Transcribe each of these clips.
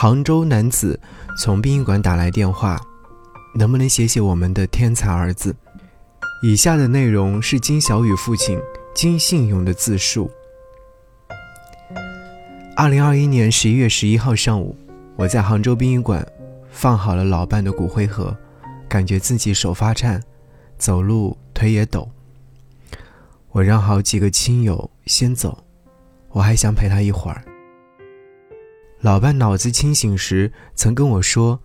杭州男子从殡仪馆打来电话，能不能写写我们的天才儿子？以下的内容是金小雨父亲金信勇的自述。二零二一年十一月十一号上午，我在杭州殡仪馆放好了老伴的骨灰盒，感觉自己手发颤，走路腿也抖。我让好几个亲友先走，我还想陪他一会儿。老伴脑子清醒时曾跟我说，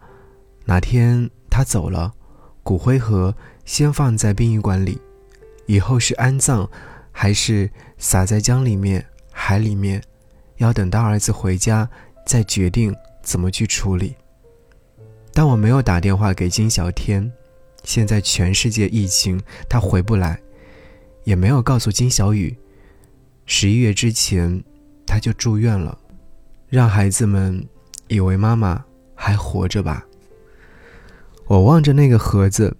哪天他走了，骨灰盒先放在殡仪馆里，以后是安葬，还是撒在江里面、海里面？要等到儿子回家再决定怎么去处理。但我没有打电话给金小天，现在全世界疫情，他回不来，也没有告诉金小雨，十一月之前他就住院了，让孩子们以为妈妈还活着吧。我望着那个盒子，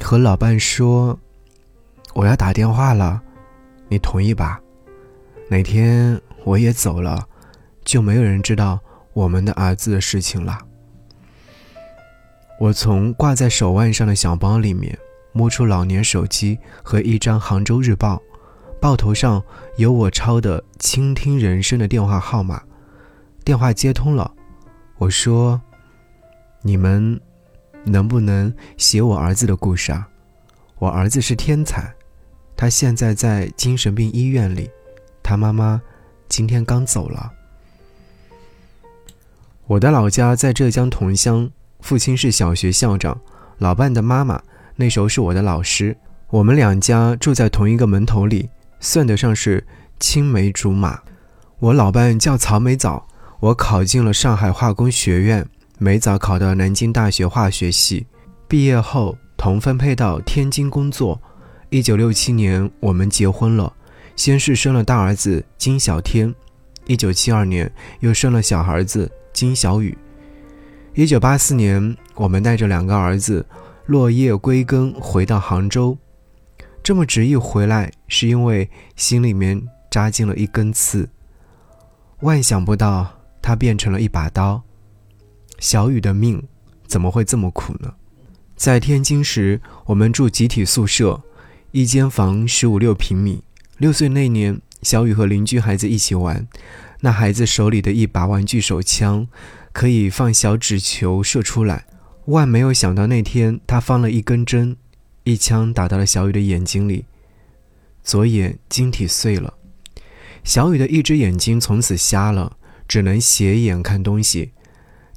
和老伴说：“我要打电话了，你同意吧？哪天？”我也走了，就没有人知道我们的儿子的事情了。我从挂在手腕上的小包里面摸出老年手机和一张《杭州日报》，报头上有我抄的“倾听人生”的电话号码。电话接通了，我说：“你们能不能写我儿子的故事啊？我儿子是天才，他现在在精神病医院里，他妈妈。”今天刚走了。我的老家在浙江桐乡，父亲是小学校长，老伴的妈妈那时候是我的老师。我们两家住在同一个门头里，算得上是青梅竹马。我老伴叫曹美藻，我考进了上海化工学院，没早考到南京大学化学系。毕业后同分配到天津工作。一九六七年，我们结婚了。先是生了大儿子金小天，一九七二年又生了小儿子金小雨。一九八四年，我们带着两个儿子落叶归根，回到杭州。这么执意回来，是因为心里面扎进了一根刺。万想不到，它变成了一把刀。小雨的命怎么会这么苦呢？在天津时，我们住集体宿舍，一间房十五六平米。六岁那年，小雨和邻居孩子一起玩，那孩子手里的一把玩具手枪，可以放小纸球射出来。万没有想到，那天他放了一根针，一枪打到了小雨的眼睛里，左眼晶体碎了，小雨的一只眼睛从此瞎了，只能斜眼看东西。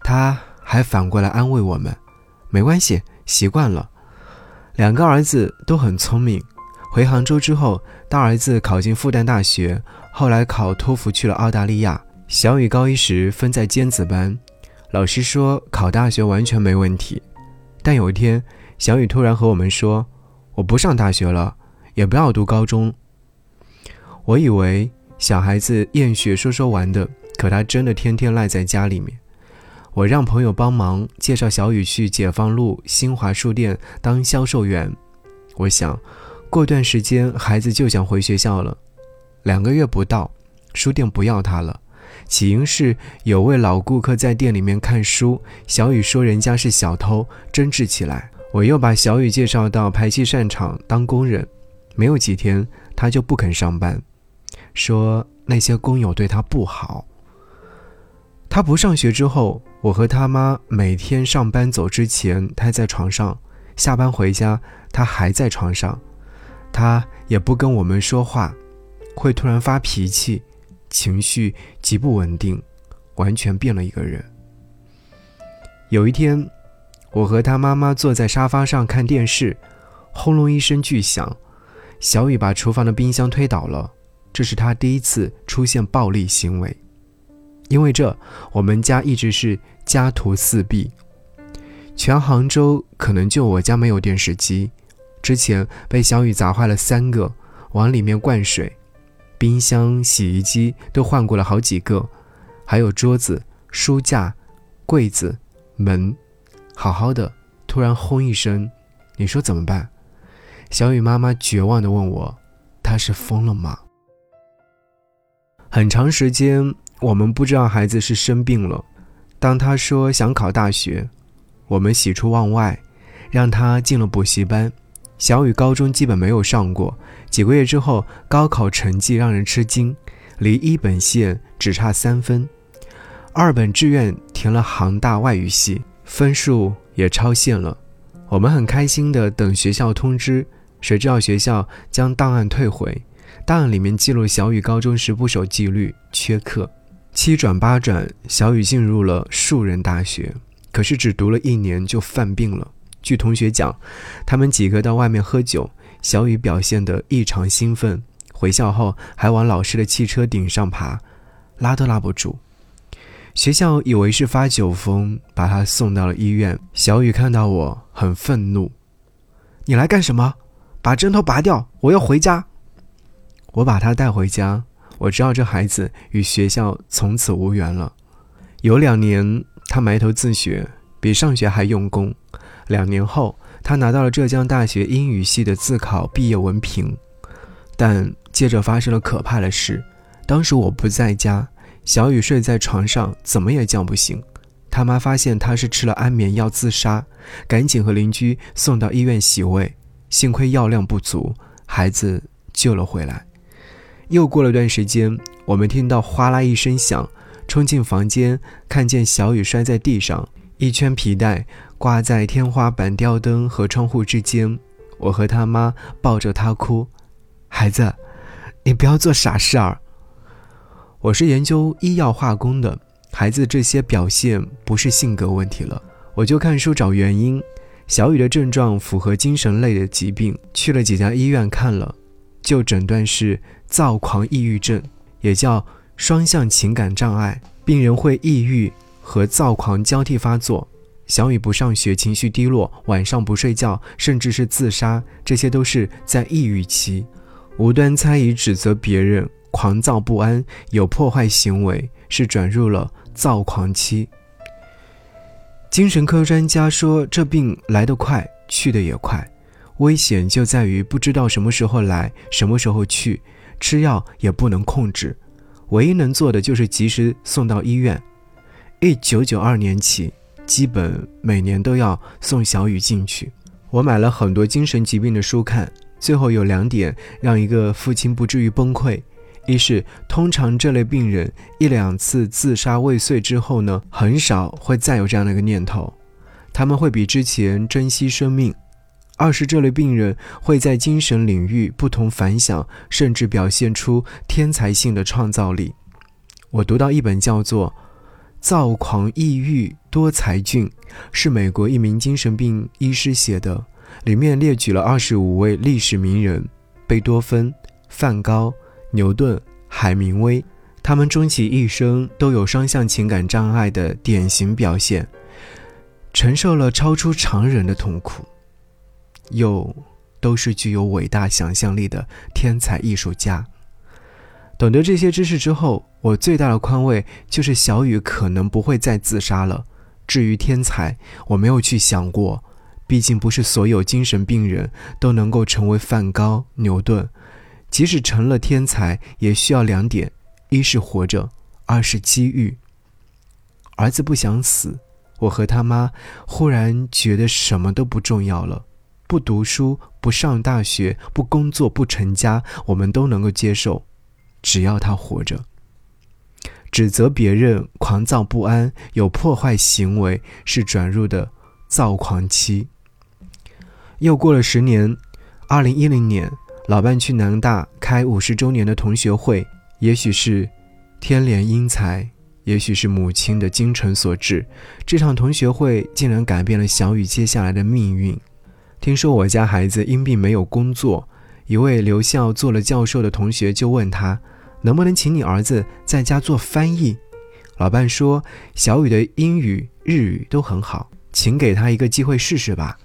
他还反过来安慰我们：“没关系，习惯了。”两个儿子都很聪明。回杭州之后，大儿子考进复旦大学，后来考托福去了澳大利亚。小雨高一时分在尖子班，老师说考大学完全没问题。但有一天，小雨突然和我们说：“我不上大学了，也不要读高中。”我以为小孩子厌学说说玩的，可他真的天天赖在家里面。我让朋友帮忙介绍小雨去解放路新华书店当销售员。我想。过段时间，孩子就想回学校了。两个月不到，书店不要他了。起因是有位老顾客在店里面看书，小雨说人家是小偷，争执起来。我又把小雨介绍到排气扇厂当工人，没有几天，他就不肯上班，说那些工友对他不好。他不上学之后，我和他妈每天上班走之前，他在床上；下班回家，他还在床上。他也不跟我们说话，会突然发脾气，情绪极不稳定，完全变了一个人。有一天，我和他妈妈坐在沙发上看电视，轰隆一声巨响，小雨把厨房的冰箱推倒了，这是他第一次出现暴力行为。因为这，我们家一直是家徒四壁，全杭州可能就我家没有电视机。之前被小雨砸坏了三个，往里面灌水，冰箱、洗衣机都换过了好几个，还有桌子、书架、柜子、门，好好的，突然轰一声，你说怎么办？小雨妈妈绝望地问我：“他是疯了吗？”很长时间，我们不知道孩子是生病了，当他说想考大学，我们喜出望外，让他进了补习班。小雨高中基本没有上过，几个月之后，高考成绩让人吃惊，离一本线只差三分。二本志愿填了杭大外语系，分数也超线了。我们很开心的等学校通知，谁知道学校将档案退回，档案里面记录小雨高中时不守纪律，缺课。七转八转，小雨进入了树人大学，可是只读了一年就犯病了。据同学讲，他们几个到外面喝酒，小雨表现得异常兴奋，回校后还往老师的汽车顶上爬，拉都拉不住。学校以为是发酒疯，把他送到了医院。小雨看到我很愤怒：“你来干什么？把针头拔掉！我要回家。”我把他带回家，我知道这孩子与学校从此无缘了。有两年，他埋头自学，比上学还用功。两年后，他拿到了浙江大学英语系的自考毕业文凭，但接着发生了可怕的事。当时我不在家，小雨睡在床上，怎么也叫不醒。他妈发现他是吃了安眠药自杀，赶紧和邻居送到医院洗胃，幸亏药量不足，孩子救了回来。又过了段时间，我们听到哗啦一声响，冲进房间，看见小雨摔在地上。一圈皮带挂在天花板吊灯和窗户之间，我和他妈抱着他哭：“孩子，你不要做傻事儿。”我是研究医药化工的，孩子这些表现不是性格问题了，我就看书找原因。小雨的症状符合精神类的疾病，去了几家医院看了，就诊断是躁狂抑郁症，也叫双向情感障碍，病人会抑郁。和躁狂交替发作，小雨不上学，情绪低落，晚上不睡觉，甚至是自杀，这些都是在抑郁期。无端猜疑、指责别人，狂躁不安，有破坏行为，是转入了躁狂期。精神科专家说，这病来得快，去得也快，危险就在于不知道什么时候来，什么时候去，吃药也不能控制，唯一能做的就是及时送到医院。一九九二年起，基本每年都要送小雨进去。我买了很多精神疾病的书看，最后有两点让一个父亲不至于崩溃：一是通常这类病人一两次自杀未遂之后呢，很少会再有这样的一个念头，他们会比之前珍惜生命；二是这类病人会在精神领域不同凡响，甚至表现出天才性的创造力。我读到一本叫做。躁狂抑郁多才俊是美国一名精神病医师写的，里面列举了二十五位历史名人，贝多芬、梵高、牛顿、海明威，他们终其一生都有双向情感障碍的典型表现，承受了超出常人的痛苦，又都是具有伟大想象力的天才艺术家。懂得这些知识之后，我最大的宽慰就是小雨可能不会再自杀了。至于天才，我没有去想过，毕竟不是所有精神病人都能够成为梵高、牛顿。即使成了天才，也需要两点：一是活着，二是机遇。儿子不想死，我和他妈忽然觉得什么都不重要了。不读书，不上大学，不工作，不成家，我们都能够接受。只要他活着，指责别人狂躁不安、有破坏行为，是转入的躁狂期。又过了十年，二零一零年，老伴去南大开五十周年的同学会，也许是天怜英才，也许是母亲的精诚所致，这场同学会竟然改变了小雨接下来的命运。听说我家孩子因病没有工作。一位留校做了教授的同学就问他，能不能请你儿子在家做翻译？老伴说，小雨的英语、日语都很好，请给他一个机会试试吧。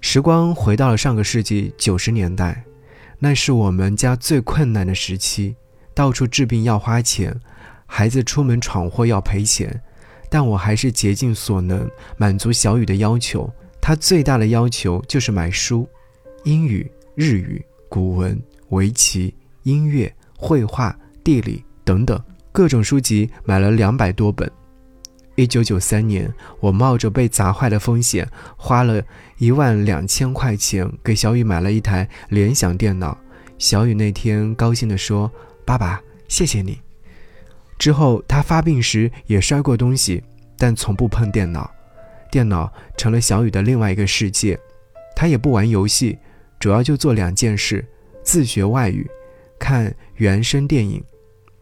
时光回到了上个世纪九十年代，那是我们家最困难的时期，到处治病要花钱，孩子出门闯祸要赔钱，但我还是竭尽所能满足小雨的要求。他最大的要求就是买书，英语、日语。古文、围棋、音乐、绘画、地理等等各种书籍买了两百多本。一九九三年，我冒着被砸坏的风险，花了一万两千块钱给小雨买了一台联想电脑。小雨那天高兴地说：“爸爸，谢谢你。”之后他发病时也摔过东西，但从不碰电脑。电脑成了小雨的另外一个世界。他也不玩游戏，主要就做两件事：自学外语，看原声电影。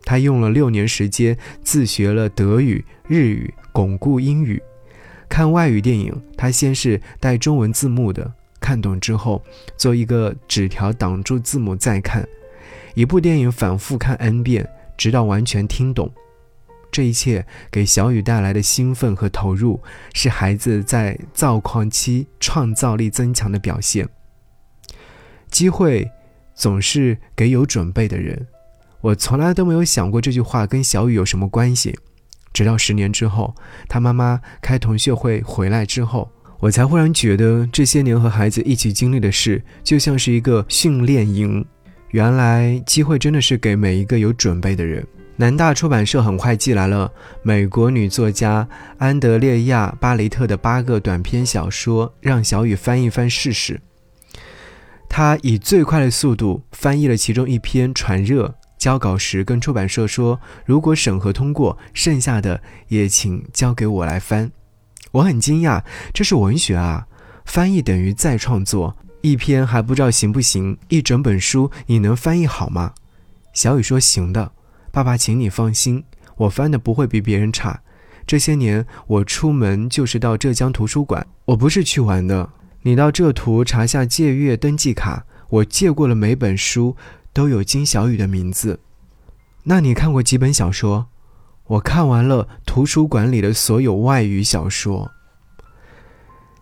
他用了六年时间自学了德语、日语，巩固英语。看外语电影，他先是带中文字幕的，看懂之后做一个纸条挡住字幕再看。一部电影反复看 n 遍，直到完全听懂。这一切给小雨带来的兴奋和投入，是孩子在躁狂期创造力增强的表现。机会总是给有准备的人。我从来都没有想过这句话跟小雨有什么关系，直到十年之后，他妈妈开同学会回来之后，我才忽然觉得这些年和孩子一起经历的事，就像是一个训练营。原来机会真的是给每一个有准备的人。南大出版社很快寄来了美国女作家安德烈亚·巴雷特的八个短篇小说，让小雨翻一翻试试。他以最快的速度翻译了其中一篇《传热》。交稿时跟出版社说，如果审核通过，剩下的也请交给我来翻。我很惊讶，这是文学啊，翻译等于再创作。一篇还不知道行不行，一整本书你能翻译好吗？小雨说行的，爸爸，请你放心，我翻的不会比别人差。这些年我出门就是到浙江图书馆，我不是去玩的。你到浙图查下借阅登记卡，我借过了每本书。都有金小雨的名字。那你看过几本小说？我看完了图书馆里的所有外语小说。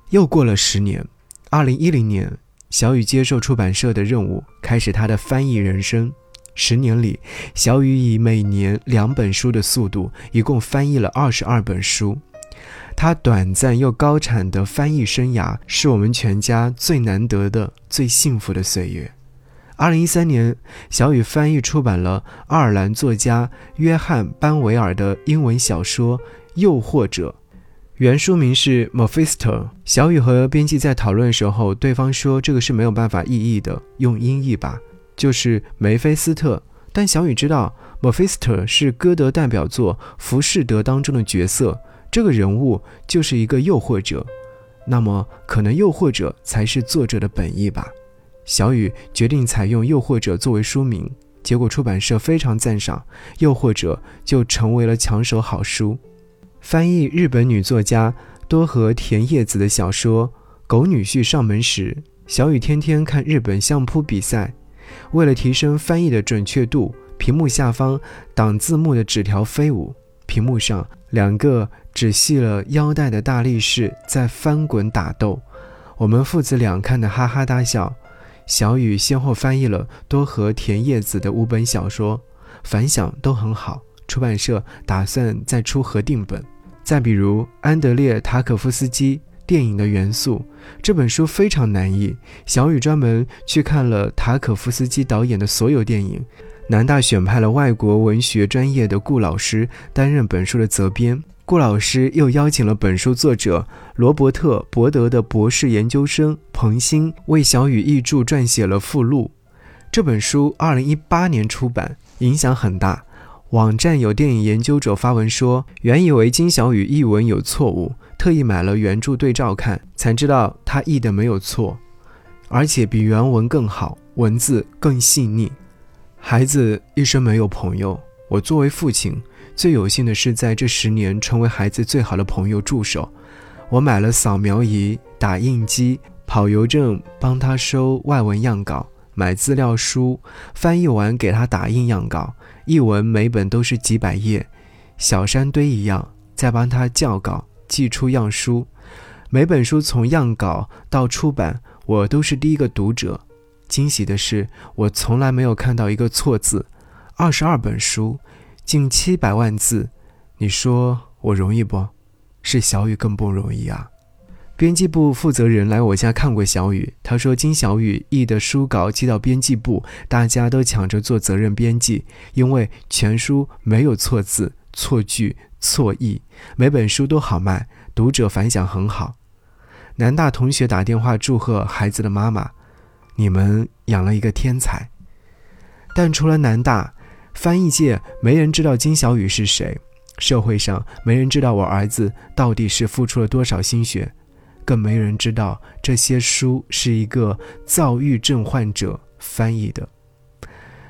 又过了十年，二零一零年，小雨接受出版社的任务，开始他的翻译人生。十年里，小雨以每年两本书的速度，一共翻译了二十二本书。他短暂又高产的翻译生涯，是我们全家最难得的、最幸福的岁月。二零一三年，小雨翻译出版了爱尔兰作家约翰·班维尔的英文小说《诱惑者》，原书名是《Mephisto》。小雨和编辑在讨论的时候，对方说这个是没有办法意译的，用音译吧，就是梅菲斯特。但小雨知道，Mephisto 是歌德代表作《浮士德》当中的角色，这个人物就是一个诱惑者，那么可能诱惑者才是作者的本意吧。小雨决定采用《诱惑者》作为书名，结果出版社非常赞赏，《诱惑者》就成为了抢手好书。翻译日本女作家多和田叶子的小说《狗女婿上门》时，小雨天天看日本相扑比赛。为了提升翻译的准确度，屏幕下方挡字幕的纸条飞舞，屏幕上两个只系了腰带的大力士在翻滚打斗，我们父子俩看得哈哈大笑。小雨先后翻译了多和田叶子的五本小说，反响都很好。出版社打算再出合订本。再比如安德烈·塔可夫斯基电影的元素这本书非常难译，小雨专门去看了塔可夫斯基导演的所有电影。南大选派了外国文学专业的顾老师担任本书的责编。顾老师又邀请了本书作者罗伯特·伯德的博士研究生彭欣为小雨译著撰写了附录。这本书二零一八年出版，影响很大。网站有电影研究者发文说，原以为金小雨译文有错误，特意买了原著对照看，才知道他译的没有错，而且比原文更好，文字更细腻。孩子一生没有朋友，我作为父亲。最有幸的是，在这十年成为孩子最好的朋友助手。我买了扫描仪、打印机，跑邮政帮他收外文样稿，买资料书，翻译完给他打印样稿，译文每本都是几百页，小山堆一样。再帮他校稿，寄出样书。每本书从样稿到出版，我都是第一个读者。惊喜的是，我从来没有看到一个错字。二十二本书。近七百万字，你说我容易不？是小雨更不容易啊！编辑部负责人来我家看过小雨，他说金小雨译的书稿寄到编辑部，大家都抢着做责任编辑，因为全书没有错字、错句、错译，每本书都好卖，读者反响很好。南大同学打电话祝贺孩子的妈妈：“你们养了一个天才。”但除了南大，翻译界没人知道金小雨是谁，社会上没人知道我儿子到底是付出了多少心血，更没人知道这些书是一个躁郁症患者翻译的。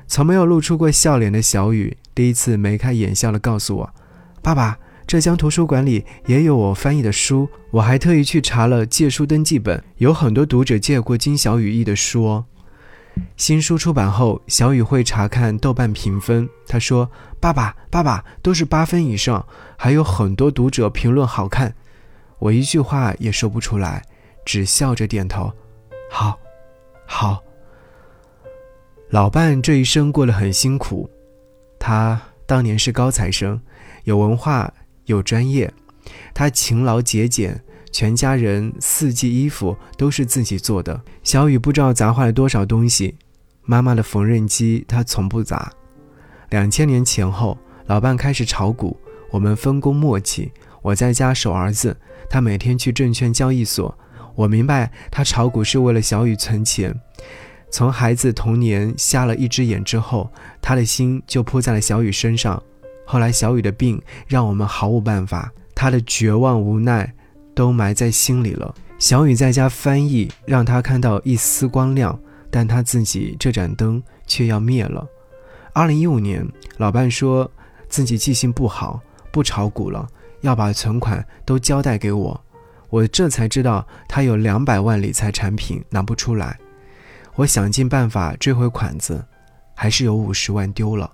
从没有露出过笑脸的小雨，第一次眉开眼笑地告诉我：“爸爸。”浙江图书馆里也有我翻译的书，我还特意去查了借书登记本，有很多读者借过金小雨译的书哦。新书出版后，小雨会查看豆瓣评分，他说：“爸爸，爸爸，都是八分以上，还有很多读者评论好看。”我一句话也说不出来，只笑着点头：“好，好。”老伴这一生过得很辛苦，他当年是高材生，有文化。有专业，他勤劳节俭，全家人四季衣服都是自己做的。小雨不知道砸坏了多少东西，妈妈的缝纫机他从不砸。两千年前后，老伴开始炒股，我们分工默契。我在家守儿子，他每天去证券交易所。我明白他炒股是为了小雨存钱。从孩子童年瞎了一只眼之后，他的心就扑在了小雨身上。后来，小雨的病让我们毫无办法，他的绝望无奈都埋在心里了。小雨在家翻译，让他看到一丝光亮，但他自己这盏灯却要灭了。二零一五年，老伴说自己记性不好，不炒股了，要把存款都交代给我。我这才知道他有两百万理财产品拿不出来。我想尽办法追回款子，还是有五十万丢了。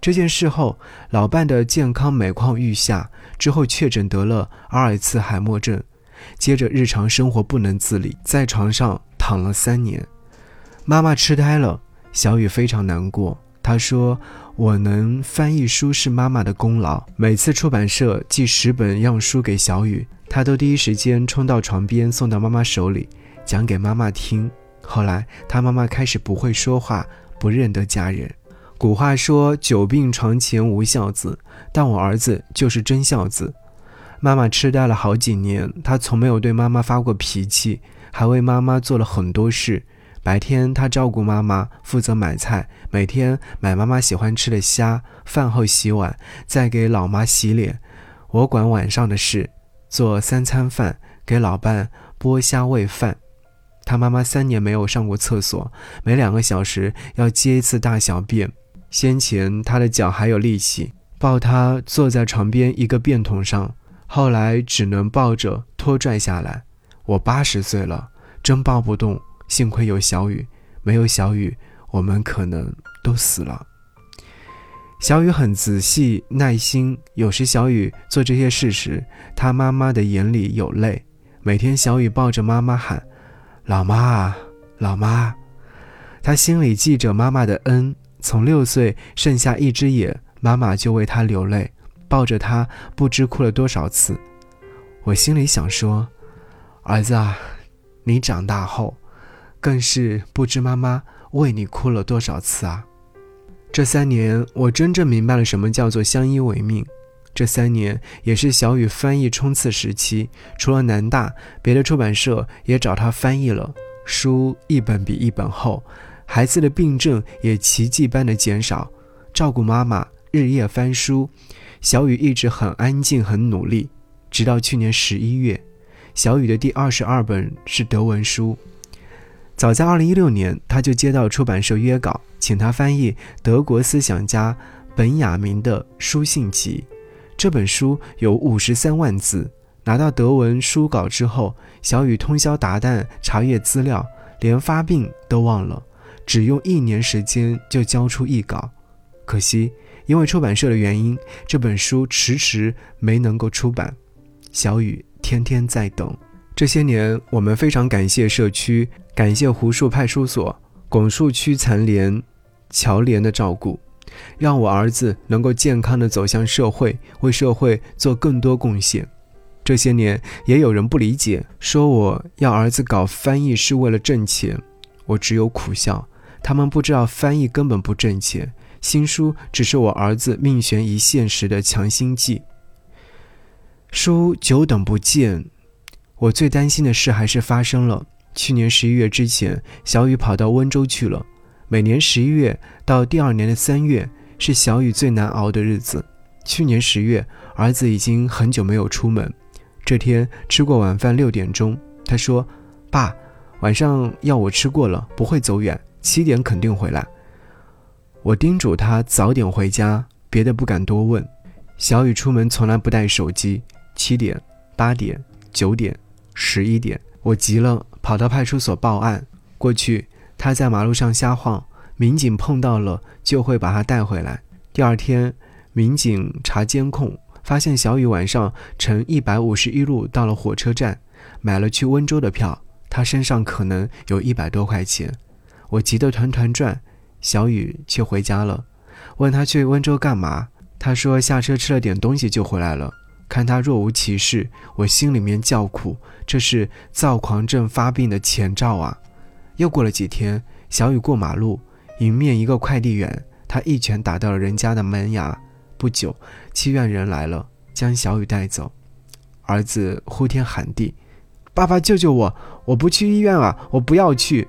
这件事后，老伴的健康每况愈下，之后确诊得了阿尔茨海默症，接着日常生活不能自理，在床上躺了三年。妈妈痴呆了，小雨非常难过。他说：“我能翻译书是妈妈的功劳。每次出版社寄十本样书给小雨，她都第一时间冲到床边送到妈妈手里，讲给妈妈听。后来，她妈妈开始不会说话，不认得家人。”古话说“久病床前无孝子”，但我儿子就是真孝子。妈妈痴呆了好几年，他从没有对妈妈发过脾气，还为妈妈做了很多事。白天他照顾妈妈，负责买菜，每天买妈妈喜欢吃的虾，饭后洗碗，再给老妈洗脸。我管晚上的事，做三餐饭，给老伴剥虾喂饭。他妈妈三年没有上过厕所，每两个小时要接一次大小便。先前他的脚还有力气，抱他坐在床边一个便桶上，后来只能抱着拖拽下来。我八十岁了，真抱不动。幸亏有小雨，没有小雨，我们可能都死了。小雨很仔细、耐心。有时小雨做这些事时，他妈妈的眼里有泪。每天小雨抱着妈妈喊：“老妈啊，老妈。”他心里记着妈妈的恩。从六岁剩下一只眼，妈妈就为他流泪，抱着他不知哭了多少次。我心里想说：“儿子啊，你长大后，更是不知妈妈为你哭了多少次啊！”这三年，我真正明白了什么叫做相依为命。这三年也是小雨翻译冲刺时期，除了南大，别的出版社也找他翻译了书，一本比一本厚。孩子的病症也奇迹般的减少，照顾妈妈，日夜翻书。小雨一直很安静，很努力，直到去年十一月，小雨的第二十二本是德文书。早在二零一六年，他就接到出版社约稿，请他翻译德国思想家本雅明的书信集。这本书有五十三万字。拿到德文书稿之后，小雨通宵达旦查阅资料，连发病都忘了。只用一年时间就交出一稿，可惜因为出版社的原因，这本书迟迟没能够出版。小雨天天在等。这些年，我们非常感谢社区，感谢胡树派出所、拱墅区残联、侨联的照顾，让我儿子能够健康的走向社会，为社会做更多贡献。这些年，也有人不理解，说我要儿子搞翻译是为了挣钱，我只有苦笑。他们不知道翻译根本不挣钱，新书只是我儿子命悬一线时的强心剂。书久等不见，我最担心的事还是发生了。去年十一月之前，小雨跑到温州去了。每年十一月到第二年的三月是小雨最难熬的日子。去年十月，儿子已经很久没有出门。这天吃过晚饭，六点钟，他说：“爸，晚上要我吃过了，不会走远，七点肯定回来。”我叮嘱他早点回家，别的不敢多问。小雨出门从来不带手机。七点、八点、九点、十一点，我急了，跑到派出所报案。过去他在马路上瞎晃，民警碰到了就会把他带回来。第二天。民警查监控，发现小雨晚上乘一百五十一路到了火车站，买了去温州的票。他身上可能有一百多块钱，我急得团团转。小雨却回家了，问他去温州干嘛？他说下车吃了点东西就回来了。看他若无其事，我心里面叫苦，这是躁狂症发病的前兆啊！又过了几天，小雨过马路，迎面一个快递员，他一拳打到了人家的门牙。不久，七院人来了，将小雨带走。儿子呼天喊地：“爸爸，救救我！我不去医院啊！我不要去。”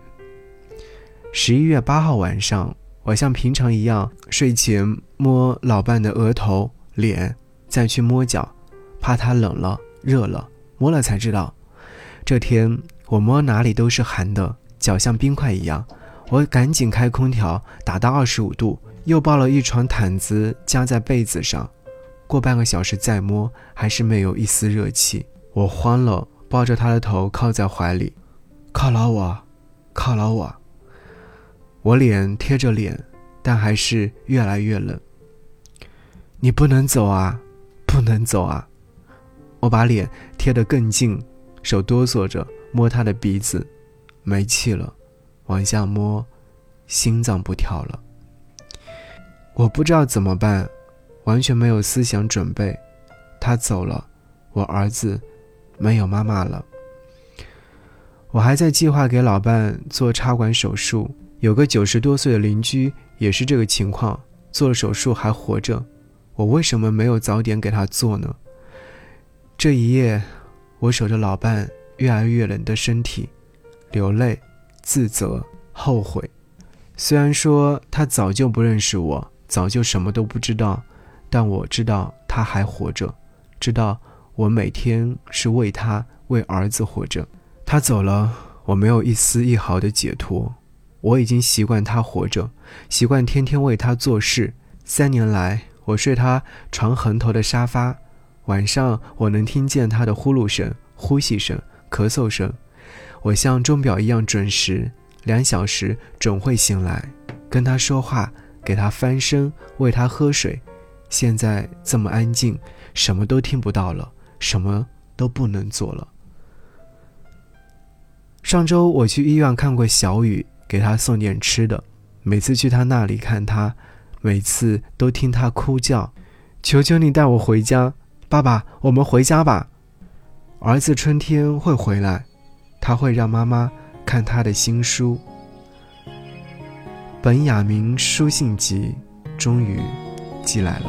十一月八号晚上，我像平常一样睡前摸老伴的额头、脸，再去摸脚，怕他冷了、热了，摸了才知道。这天我摸哪里都是寒的，脚像冰块一样。我赶紧开空调，打到二十五度。又抱了一床毯子夹在被子上，过半个小时再摸，还是没有一丝热气。我慌了，抱着他的头靠在怀里，犒劳我，犒劳我。我脸贴着脸，但还是越来越冷。你不能走啊，不能走啊！我把脸贴得更近，手哆嗦着摸他的鼻子，没气了，往下摸，心脏不跳了。我不知道怎么办，完全没有思想准备。他走了，我儿子没有妈妈了。我还在计划给老伴做插管手术。有个九十多岁的邻居也是这个情况，做了手术还活着。我为什么没有早点给他做呢？这一夜，我守着老伴越来越冷的身体，流泪、自责、后悔。虽然说他早就不认识我。早就什么都不知道，但我知道他还活着，知道我每天是为他、为儿子活着。他走了，我没有一丝一毫的解脱。我已经习惯他活着，习惯天天为他做事。三年来，我睡他床横头的沙发，晚上我能听见他的呼噜声、呼吸声、咳嗽声。我像钟表一样准时，两小时准会醒来，跟他说话。给他翻身，喂他喝水，现在这么安静，什么都听不到了，什么都不能做了。上周我去医院看过小雨，给他送点吃的。每次去他那里看他，每次都听他哭叫：“求求你带我回家，爸爸，我们回家吧。”儿子春天会回来，他会让妈妈看他的新书。本雅明书信集终于寄来了。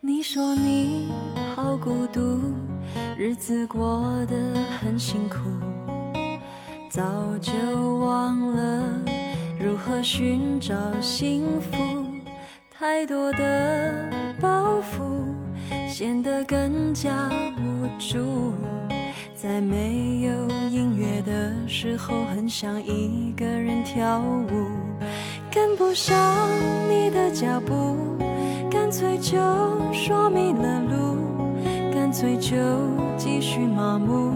你说你好孤独，日子过得很辛苦，早就忘了如何寻找幸福，太多的包袱显得更加无助。在没有音乐的时候，很想一个人跳舞，跟不上你的脚步，干脆就说迷了路，干脆就继续麻木，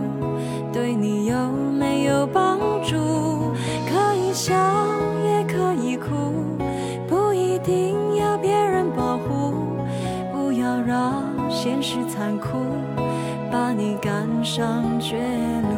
对你有没有帮助？可以笑现实残酷。把你赶上绝路。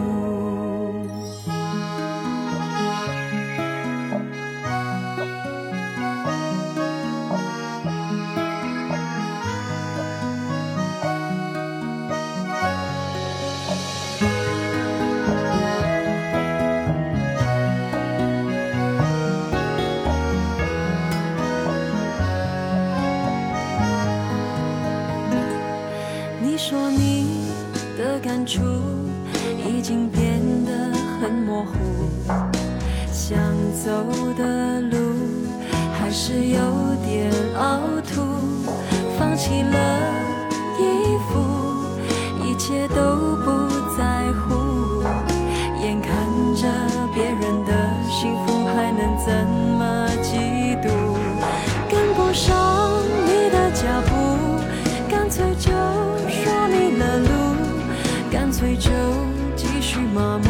续